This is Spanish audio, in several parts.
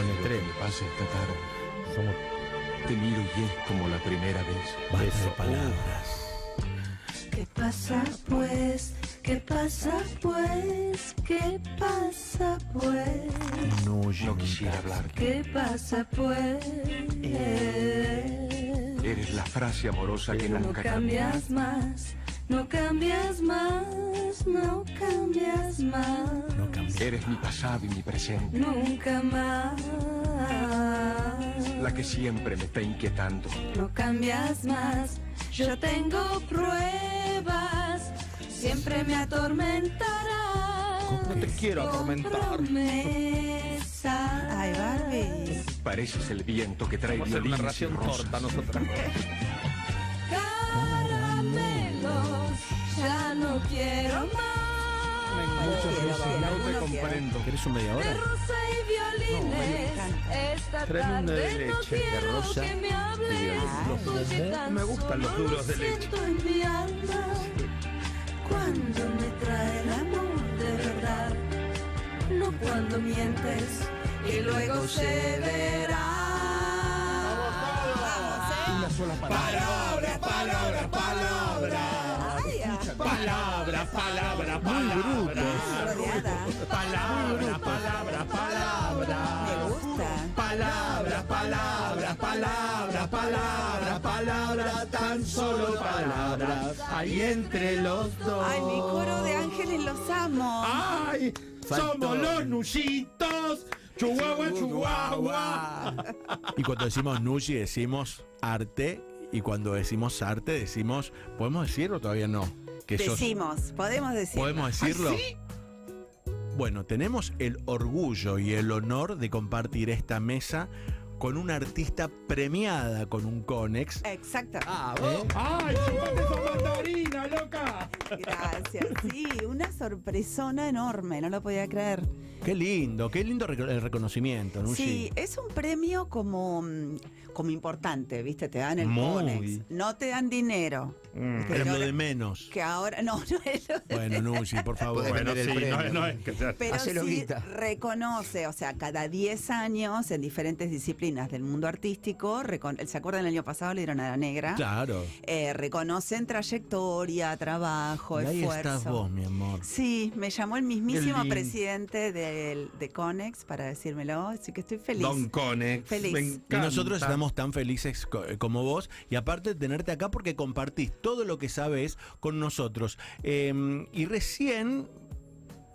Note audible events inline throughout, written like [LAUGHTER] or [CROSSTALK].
que tres. me pase esta tarde. Somos Te miro y es como la primera vez. basta de palabras. ¿Qué pasa pues? ¿Qué pasa pues? ¿Qué pasa pues? No, No quisiera hablar. ¿Qué pasa pues? Eres la frase amorosa que No nunca cambias más, no cambias más, no cambias más, No. Eres mi pasado y mi presente. nunca más. La que siempre me está inquietando. No cambias más, yo tengo pruebas, siempre me atormentará. No te quiero atormentar. Ay, Barbie. Pareces el viento que trae Vamos a hacer una violines y ración rosas. torta nosotras. Caramelos, ya no quiero más. No te comprendo. ¿Querés un media De hora? rosa y violines, esta Tráeme una de tarde no leche, de quiero rosa que me hables, y violines. porque tan Me gustan los duros de leche. siento en mi alma. Cuando me trae el amor de verdad, no cuando mientes y luego se verá. Una sola palabra. Palabra, palabra, palabra. Palabra, palabra, palabra. Palabra, palabra, palabra. Me gusta. Palabra, palabra, palabra, palabra, palabra, tan solo palabras. Hay entre los dos. Ay, mi coro de ángeles los amo. ¡Ay! Faltó. ¡Somos los nuyitos! ¡Chihuahua, chihuahua! Y cuando decimos Nushi decimos arte. Y cuando decimos arte decimos. ¿Podemos decirlo o todavía no? Que sos- Decimos, podemos decir. ¿Podemos decirlo? ¿Ay, sí? Bueno, tenemos el orgullo y el honor de compartir esta mesa con una artista premiada con un Conex. Exacto. Ah, ¿Eh? ¡Ay, chupate esa mandarina, loca! Gracias. Sí, una sorpresona enorme, no lo podía creer. Qué lindo, qué lindo el reconocimiento, Nushi. Sí, es un premio como, mm, como importante, ¿viste? Te dan el Muy. Conex. No te dan dinero. Mm. ahora- de menos. Que ahora, no, [LAUGHS] no es lo de Bueno, Nushi, por favor. Bueno, sí, no, premio. no es que sea. Pero sí guita. reconoce, o sea, cada 10 años en diferentes disciplinas del mundo artístico, ¿se acuerdan el año pasado le dieron a la negra? Claro. Eh, reconocen trayectoria, trabajo, Y ahí esfuerzo. estás vos, mi amor. Sí, me llamó el mismísimo presidente del, de Conex para decírmelo, así que estoy feliz. Don Conex. Feliz. me Y nosotros estamos tan felices co- como vos y aparte de tenerte acá porque compartís todo lo que sabes con nosotros. Eh, y recién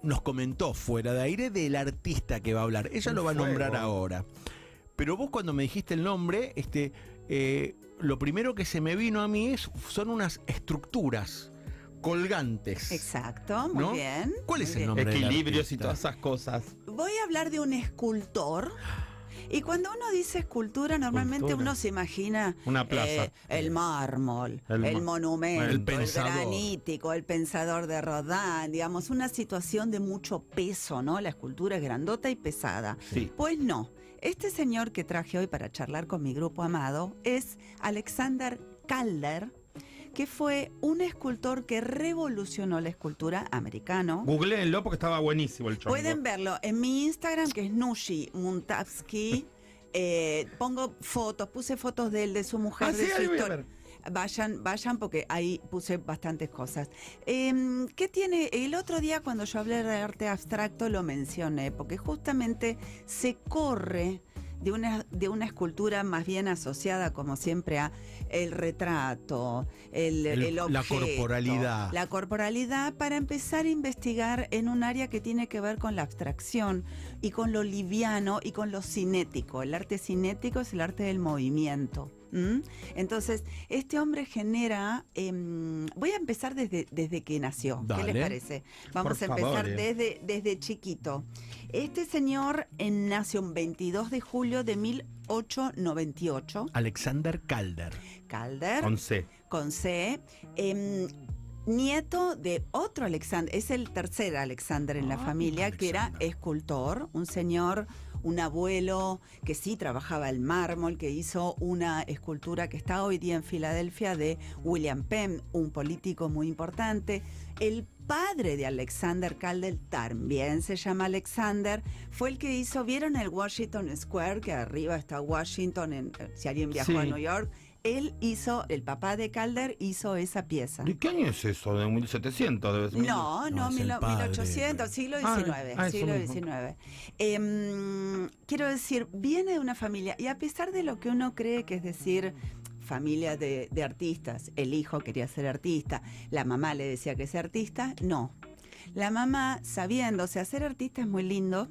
nos comentó fuera de aire del artista que va a hablar. Ella lo va a nombrar ahora. Pero vos cuando me dijiste el nombre, este, eh, lo primero que se me vino a mí es, son unas estructuras colgantes. Exacto, muy ¿No? bien. ¿Cuál muy es el bien. nombre? Equilibrios y todas esas cosas. Voy a hablar de un escultor. Y cuando uno dice escultura, normalmente uno se imagina Una plaza. eh, el mármol, El el, monumento, el el, pensador. granítico, el pensador de Rodin, digamos, una situación de mucho peso, ¿no? La escultura es grandota y pesada. Sí. Pues no. Este señor que traje hoy para charlar con mi grupo amado es Alexander Calder, que fue un escultor que revolucionó la escultura americano. Googleenlo porque estaba buenísimo el chongo. Pueden verlo en mi Instagram, que es Nushi Muntavsky. [LAUGHS] Eh, pongo fotos, puse fotos de él, de su mujer, Ah, de sí, su historia. Vayan, vayan, porque ahí puse bastantes cosas. Em, ¿Qué tiene? El otro día cuando yo hablé de arte abstracto lo mencioné, porque justamente se corre de una, de una escultura más bien asociada, como siempre, a el retrato, el, El- el la objeto, corporalidad. La corporalidad para empezar a investigar en un área que tiene que ver con la abstracción y con lo liviano y con lo cinético. El arte cinético es el arte del movimiento. Entonces, este hombre genera. em, voy a empezar desde, desde que nació. ¿Qué les parece? Vamos Por a empezar favor, eh. desde, desde chiquito. Este señor eh, nació un 22 de julio de 1898. Alexander Calder. Calder Con C. con C. em, nieto de otro Alexander, es el tercer Alexander en la Ah, familia, que era escultor, un señor, un abuelo que sí trabajaba el mármol, que hizo una escultura que está hoy día en Filadelfia de William Penn, un político muy importante. El padre de Alexander Calder también se llama Alexander, fue el que hizo, ¿vieron el Washington Square? Que arriba está Washington, en- si alguien viajó a. New York. Él hizo, el papá de Calder hizo esa pieza. ¿De qué año es eso? ¿De 1700? Debe ser. No, No, no, es el mil- padre. 1800, siglo Ah, XIX, ah, eso siglo. XIX. Em, quiero decir, viene de una familia, y a pesar de lo que uno cree que es decir, familia de, de artistas, el hijo quería ser artista, la mamá le decía que sea artista, no. La mamá, sabiendo, o sea, ser artista es muy lindo,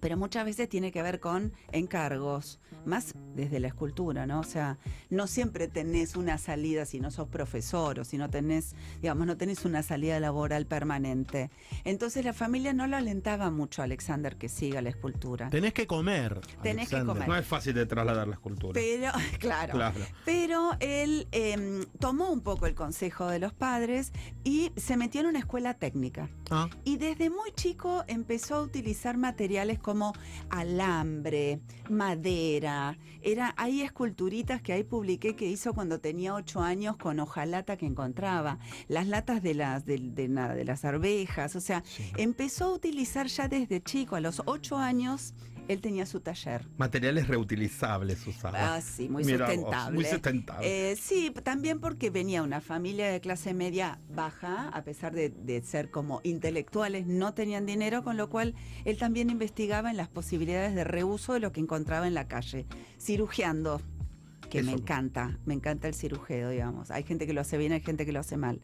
pero muchas veces tiene que ver con encargos, más desde la escultura, ¿no? O sea, no siempre tenés una salida si no sos profesor o si no tenés, digamos, no tenés una salida laboral permanente. Entonces la familia no lo alentaba mucho a Alexander que siga la escultura. Tenés que comer. Tenés que Alexander. comer. No es fácil de trasladar la escultura. Pero, [LAUGHS] claro. Claro. Pero él em, tomó un poco el consejo de los padres y se metió en una escuela técnica. Ah, Y desde muy chico empezó a utilizar materiales como alambre, madera. Era, hay esculturitas que ahí publiqué que hizo cuando tenía ocho años con hojalata que encontraba. Las latas de las, de, de las arvejas. O sea, empezó a utilizar ya desde chico, a los ocho años, él tenía su taller. Materiales reutilizables usaba. Ah, sí, muy Mira vos, sustentable. muy sustentable. Eh, sí, también porque venía una familia de clase media baja, a pesar de, de ser como intelectuales, no tenían dinero, con lo cual él también investigaba en las posibilidades de reuso de lo que encontraba en la calle, cirugiando que me encanta, me encanta el cirujeo, digamos. Hay gente que lo hace bien, hay gente que lo hace mal.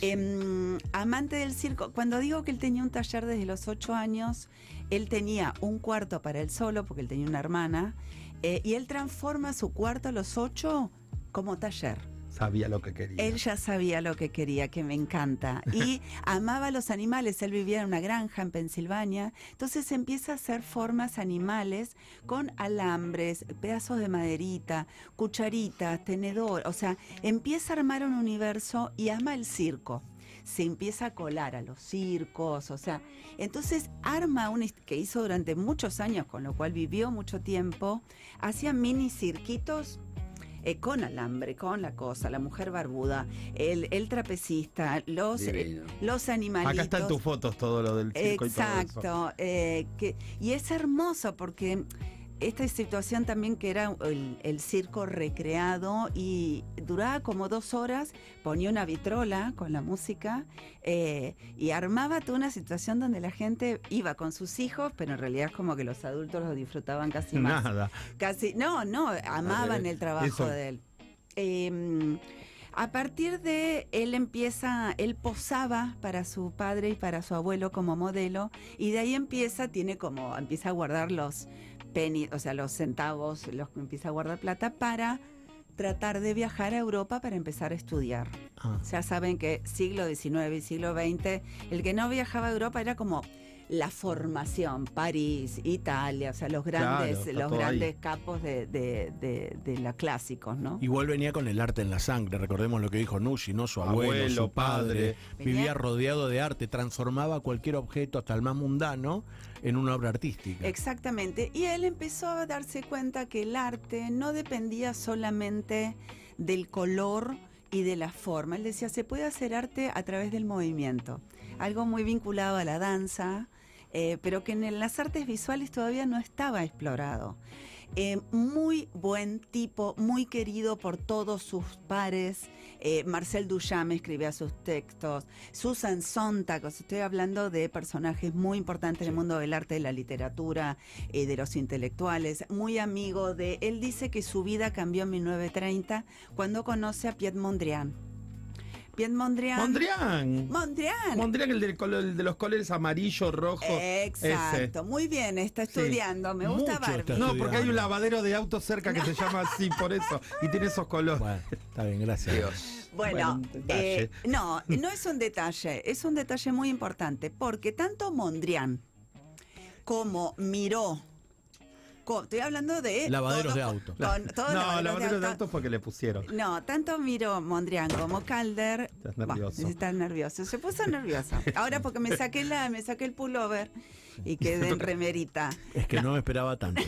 Em, amante del circo, cuando digo que él tenía un taller desde los ocho años, él tenía un cuarto para él solo, porque él tenía una hermana, eh, y él transforma su cuarto a los ocho como taller. Sabía lo que quería. Él ya sabía lo que quería, que me encanta. Y [LAUGHS] amaba los animales. Él vivía en una granja en Pensilvania. Entonces empieza a hacer formas animales con alambres, pedazos de maderita, cucharitas, tenedor. O sea, empieza a armar un universo y ama el circo. Se empieza a colar a los circos, o sea, entonces arma un que hizo durante muchos años, con lo cual vivió mucho tiempo, hacía mini cirquitos eh, con alambre, con la cosa, la mujer barbuda, el, el trapecista, los, eh, los animalitos. Acá están tus fotos, todo lo del circo y todo eso. Exacto. eh, que, y es hermoso porque esta situación también que era el, el circo recreado y duraba como dos horas, ponía una vitrola con la música eh, y armaba toda una situación donde la gente iba con sus hijos, pero en realidad es como que los adultos lo disfrutaban casi más. Nada. Casi, no, no, amaban el trabajo Eso. de él. Eh, a partir de él empieza, él posaba para su padre y para su abuelo como modelo y de ahí empieza, tiene como, empieza a guardar los pennies, o sea, los centavos, los empieza a guardar plata para tratar de viajar a Europa para empezar a estudiar. ah. Ya saben que siglo XIX y siglo XX, el que no viajaba a Europa era como la formación, París, Italia, o sea, los grandes, los ahí. grandes capos de, de, de, de la clásicos, ¿no? Igual venía con el arte en la sangre, recordemos lo que dijo Nushi, ¿no? Su abuelo, Abuelo, su padre, padre. Venía- vivía rodeado de arte, transformaba cualquier objeto, hasta el más mundano, en una obra artística. Exactamente. Y él empezó a darse cuenta que el arte no dependía solamente del color y de la forma. Él decía, se puede hacer arte a través del movimiento. Algo muy vinculado a la danza, eh, pero que en las artes visuales todavía no estaba explorado. Eh, muy buen tipo, muy querido por todos sus pares. Eh, Marcel Duchamp escribía sus textos. Susan Sontag, os estoy hablando de personajes muy importantes en el mundo del arte, de la literatura, eh, de los intelectuales. Muy amigo de. Él dice que su vida cambió en 1930 cuando conoce a Piet Mondrian. Piet Mondrian. Mondrian. Mondrian. Mondrian, el, del color- el de los colores amarillo, rojo. Exacto, muy bien, está Sí. estudiando. Me gusta Mucho Barbie. está. No, porque hay un lavadero de autos cerca que se llama así por eso. Y tiene esos colores. Bueno, está bien, gracias. Dios. Bueno, eh, no, no es un detalle, es un detalle muy importante, porque tanto Mondrian como Miró, Estoy hablando de. Lavaderos todo- de auto. con- todo no, lavaderos lavaderos de auto. autos porque le pusieron. No, tanto miro Mondrian como Calder. Estás Bah, nervioso. está nervioso. Se puso [LAUGHS] nervioso. Ahora porque me saqué la, me saqué el pullover y quedé en [LAUGHS] remerita. Es que no me esperaba tanto.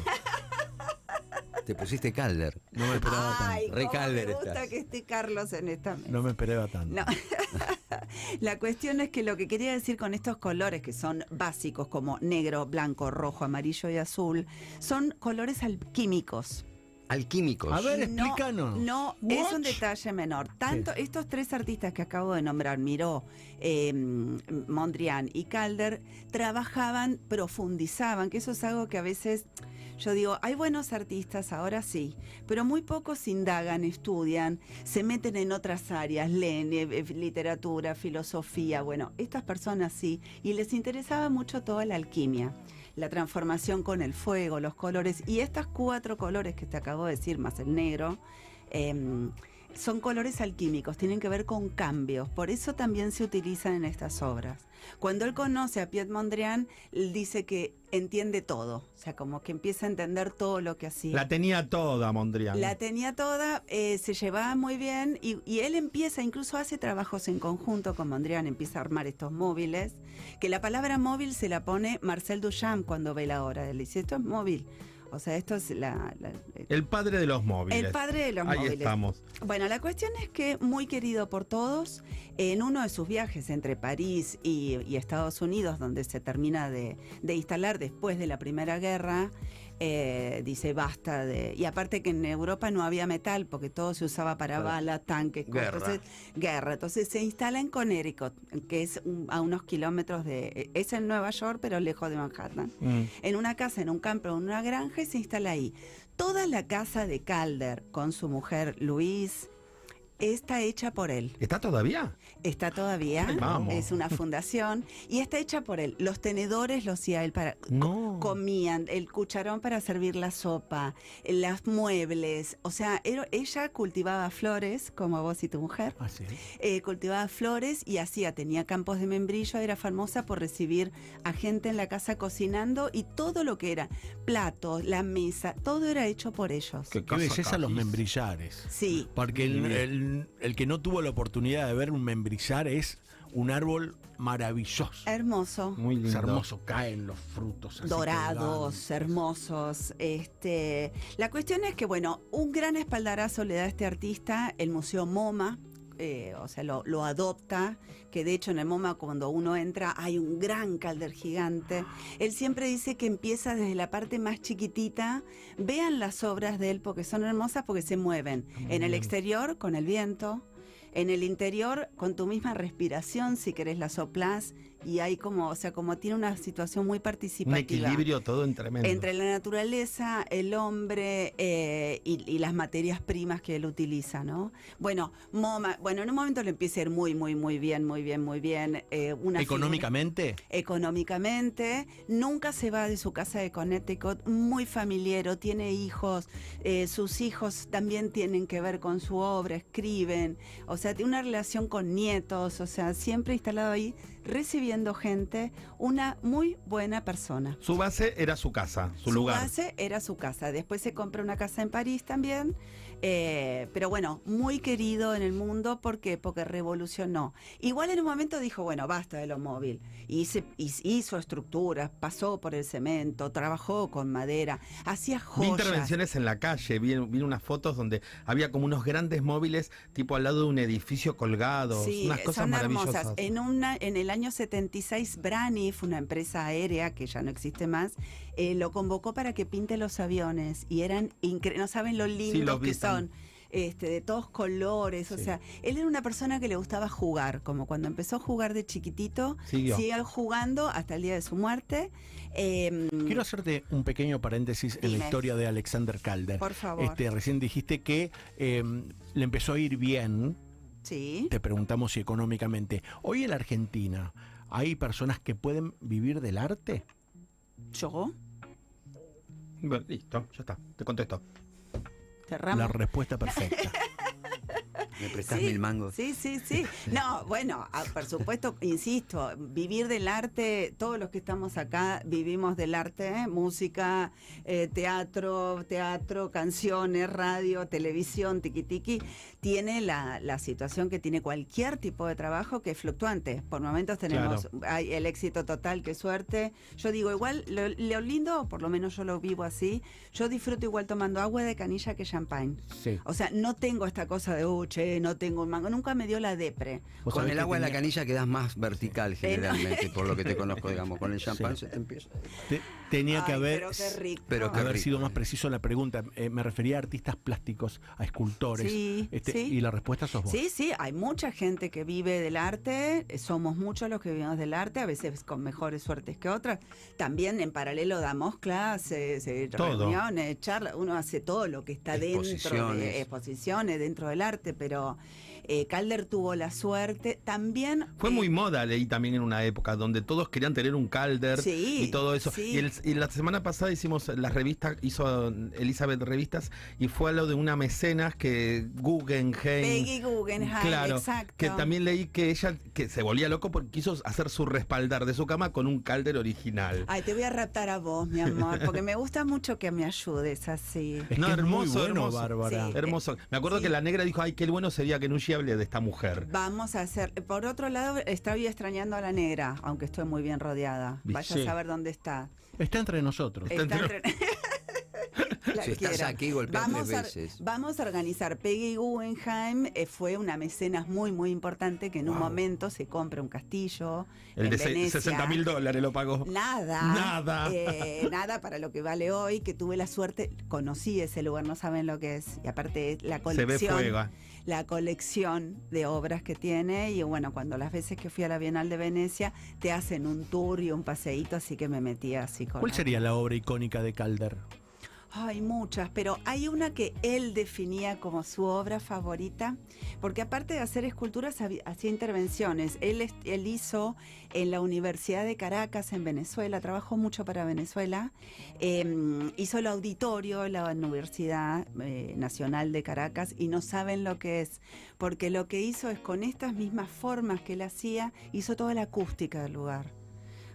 Te pusiste Calder. No me esperaba Ay, tanto. Re Calder me gusta estás. que esté Carlos en esta mesa. No me esperaba tanto. No. [LAUGHS] La cuestión es que lo que quería decir con estos colores que son básicos como negro, blanco, rojo, amarillo y azul, son colores alquímicos. Alquímicos. A ver, No, explícanos. No, es un detalle menor. Tanto estos tres artistas que acabo de nombrar, Miró, eh, Mondrian y Calder, trabajaban, profundizaban, que eso es algo que a veces yo digo, hay buenos artistas, ahora sí, pero muy pocos indagan, estudian, se meten en otras áreas, leen eh, eh, literatura, filosofía, bueno, estas personas sí, y les interesaba mucho toda la alquimia la transformación con el fuego, los colores. Y estas cuatro colores que te acabo de decir, más el negro, em, son colores alquímicos, tienen que ver con cambios. Por eso también se utilizan en estas obras. Cuando él conoce a Piet Mondrian, él dice que entiende todo. O sea, como que empieza a entender todo lo que hacía. La tenía toda, Mondrian. La tenía toda, eh, se llevaba muy bien y, y él empieza, incluso hace trabajos en conjunto con Mondrian, empieza a armar estos móviles, que la palabra móvil se la pone Marcel Duchamp cuando ve la obra. Él dice, esto es móvil. O sea, esto es la... la- El padre de los móviles. el padre de los Ahí móviles. estamos. Bueno, la cuestión es que muy querido por todos, en uno de sus viajes entre París y, y Estados Unidos, donde se termina de, de instalar después de la Primera Guerra, eh, dice basta de... Y aparte que en Europa no había metal, porque todo se usaba para balas, tanques, cosas. Guerra. Entonces, guerra. Entonces se instala en Connecticut, que es un- a unos kilómetros de... Es en Nueva York, pero lejos de Manhattan Mm. en una casa, en un campo, en una granja y se instala ahí. Toda la casa de Calder con su mujer Luis está hecha por él. ¿Está todavía? Está todavía, Ay, vamos. es una fundación y está hecha por él. Los tenedores los hacía él para No. comían, el cucharón para servir la sopa, las muebles, o sea, era- ella cultivaba flores como vos y tu mujer Ah, sí. eh, cultivaba flores y hacía, tenía campos de membrillo, era famosa por recibir a gente en la casa cocinando y todo lo que era platos, la mesa, todo era hecho por ellos. Qué belleza los membrillares. Sí, Porque el, el- el que no tuvo la oportunidad de ver un membrillar es un árbol maravilloso. hermoso. Muy lindo. Es hermoso, caen los frutos. así dorados, hermosos. Este, la cuestión es que, bueno, un gran espaldarazo le da a este artista el Museo MoMA. Eh, o sea, lo, lo adopta, que de hecho en el MoMA cuando uno entra hay un gran calder gigante. Él siempre dice que empieza desde la parte más chiquitita. Vean las obras de él porque son hermosas porque se mueven. En el exterior con el viento, en el interior con tu misma respiración, si querés la soplás. Y hay como, o sea, como tiene una situación muy Un participativa. equilibrio todo en tremendo. Entre la naturaleza, el hombre eh, y, y las materias primas que él utiliza, ¿no? Bueno, MoMA, bueno, en un momento le empieza a ir muy, muy, muy bien, muy bien, muy bien. eh, una figura- Económicamente, económicamente, nunca se va de su casa de Connecticut, muy familiero, tiene hijos, eh, sus hijos también tienen que ver con su obra, escriben, o sea, tiene una relación con nietos, o sea, siempre instalado ahí, recibiendo gente, una muy buena persona. Su base era su casa, su, lugar. base era su casa. Después se compra una casa en París también. Eh, pero bueno, muy querido en el mundo. ¿Por qué? Porque revolucionó. Igual en un momento dijo, bueno, basta de lo móvil. Hiz- hizo estructuras, pasó por el cemento, trabajó con madera, hacía Vi joyas. intervenciones en la calle, vi, vi unas fotos donde había como unos grandes móviles tipo al lado de un edificio colgados, Sí, unas cosas son maravillosas. hermosas. En, una, en el año 76, Braniff, una empresa aérea que ya no existe más, eh, lo convocó para que pinte los aviones y eran increíbles. No saben lo lindos que son. Este, de todos colores, o sea, él era una persona que le gustaba jugar, como cuando empezó a jugar de chiquitito, Siguió. siguió jugando hasta el día de su muerte. Eh, quiero hacerte un pequeño paréntesis en la historia de Alexander Calder. Por favor. Este, recién dijiste que eh, le empezó a ir bien, sí, te preguntamos si económicamente. Hoy en la Argentina, ¿hay personas que pueden vivir del arte? yo, Bueno, listo, ya está, te contesto. cerramos. La respuesta perfecta. [LAUGHS] ¿Me prestás Sí, mil mangos? Sí, sí, sí. No, bueno, ah, por supuesto, insisto, vivir del arte, todos los que estamos acá vivimos del arte, ¿eh? música, eh, teatro, teatro, canciones, radio, televisión, tiki tiki, tiene la, la situación que tiene cualquier tipo de trabajo que es fluctuante. Por momentos tenemos hay el éxito total, qué suerte. Yo digo, igual, lo, lo lindo, por lo menos yo lo vivo así, yo disfruto igual tomando agua de canilla que champagne. Sí. O sea, no tengo esta cosa de, uh, che, no tengo un mango. Nunca me dio la depre. Con el agua en la canilla quedás más vertical generalmente, por lo que te [LAUGHS] conozco, digamos. Con el champán Sí. se te empieza. te- tenía que haber, pero qué rico. Pero qué haber rico. sido más preciso en la pregunta. Eh, me refería a artistas plásticos, a escultores. Sí, Este, sí. Y la respuesta sos vos. Sí, sí, hay mucha gente que vive del arte, eh, somos muchos los que vivimos del arte, a veces con mejores suertes que otras. También en paralelo damos clases, eh, Todo. reuniones, charlas, uno hace todo lo que está dentro de exposiciones, dentro del arte, pero pero eh, Calder tuvo la suerte también... Fue eh, muy moda, leí también en una época donde todos querían tener un calder Sí, y todo eso. sí. Y, el- y la semana pasada hicimos la revista, hizo Elizabeth revistas y fue a lo de una mecenas que Guggenheim. Peggy Guggenheim, Claro, exacto. que también leí que ella que se volvía loco porque quiso hacer su respaldar de su cama con un calder original. Ay, te voy a raptar a vos, mi amor, porque me gusta mucho que me ayudes así. Es No, que es muy hermoso, bueno, hermoso. Bárbara. Sí. Hermoso. Me acuerdo Sí. que la negra dijo, ay, qué bueno sería que Nushi de esta mujer. Vamos a hacer. Por otro lado, estoy extrañando a la negra, aunque estoy muy bien rodeada. Vaya Sí. a saber dónde está. Está entre nosotros. Está entre- entre- [LAUGHS] La Si estás aquí, golpea vamos tres a, veces. Vamos a organizar. Peggy Guggenheim eh, fue una mecenas muy, muy importante que en un momento se compra un castillo. El en de Venecia. 60 mil dólares lo pagó. Nada. Nada. eh, [LAUGHS] nada para lo que vale hoy, que tuve la suerte, conocí ese lugar, no saben lo que es. Y aparte la Se ve colección. fuego. la colección de obras que tiene y bueno, cuando las veces que fui a la Bienal de Venecia te hacen un tour y un paseíto, así que me metí así con... ¿Cuál la- sería la obra icónica de Calder? Hay muchas, pero hay una que él definía como su obra favorita, porque aparte de hacer esculturas, hacía intervenciones. Él, él hizo en la Universidad de Caracas, en Venezuela, trabajó mucho para Venezuela, eh, hizo el auditorio la Universidad eh, Nacional de Caracas y no saben lo que es, porque lo que hizo es con estas mismas formas que él hacía, hizo toda la acústica del lugar.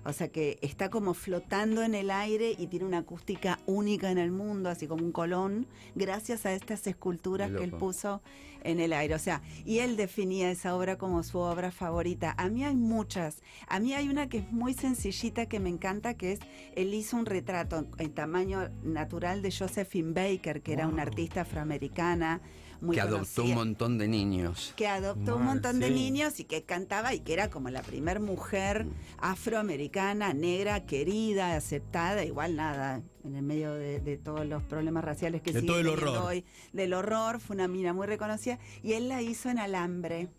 O sea que está como flotando en el aire y tiene una acústica única en el mundo, así como un colón, gracias a estas esculturas que él puso en el aire. O sea, y él definía esa obra como su obra favorita. A mí hay muchas. A mí hay una que es muy sencillita que me encanta, que es, él hizo un retrato en, en tamaño natural de Josephine Baker, que era una artista afroamericana. Muy que adoptó un montón de niños. que adoptó un Mal, montón de niños y que cantaba y que era como la primer mujer afroamericana, negra, querida, aceptada, igual nada, en el medio de, de todos los problemas raciales que De sigue todo el horror. hoy, del horror, fue una mina muy reconocida y él la hizo en alambre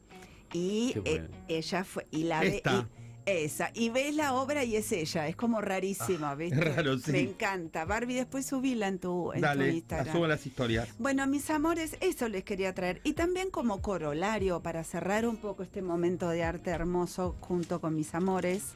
y eh, bueno. ella fue y la ve Esta. y- esa, y ves la obra y es ella, es como rarísima, ¿viste? Ah, raro, sí. Me encanta. Barbie, después subila en tu, en tu Instagram. subo las historias. Bueno, mis amores, eso les quería traer. Y también como corolario, para cerrar un poco este momento de arte hermoso junto con mis amores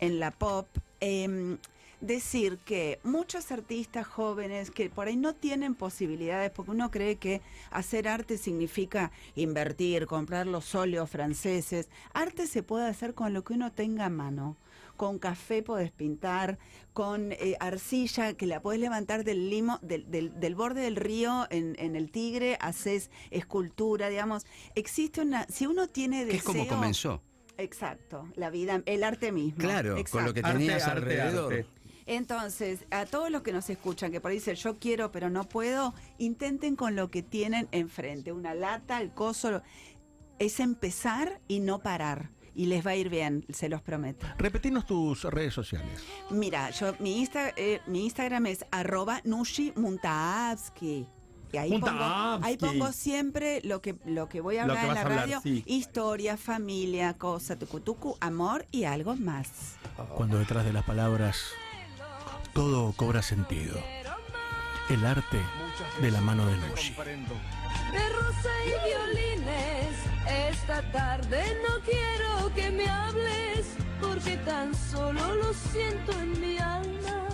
en la pop, em, decir que muchos artistas jóvenes que por ahí no tienen posibilidades, porque uno cree que hacer arte significa invertir, comprar los óleos franceses. Arte se puede hacer con lo que uno tenga a mano. Con café podés pintar, con eh, arcilla que la podés levantar del limo, del, del- del borde del río en, en el Tigre, haces escultura, digamos. Existe una, si uno tiene Que es como deseo- comenzó. Exacto, la vida, el arte mismo. Claro, con Exacto. lo que Arte, tenías arte, alrededor. arte. Entonces, a todos los que nos escuchan, que por ahí dicen yo quiero pero no puedo, intenten con lo que tienen enfrente, una lata, el coso, es empezar y no parar. Y les va a ir bien, se los prometo. Repetinos tus redes sociales. Mira, yo mi, Insta- eh, mi Instagram es arroba Nushi Muntaavsky. Y ahí pongo, ahí pongo siempre lo que, lo que voy a hablar en la hablar, radio. sí. Historia, familia, cosa, tucutucu, amor y algo más. Cuando detrás de las palabras todo cobra sentido. El arte de la mano de Nushi. de rosa y violines. Esta tarde no quiero que me hables, porque tan solo lo siento en mi alma.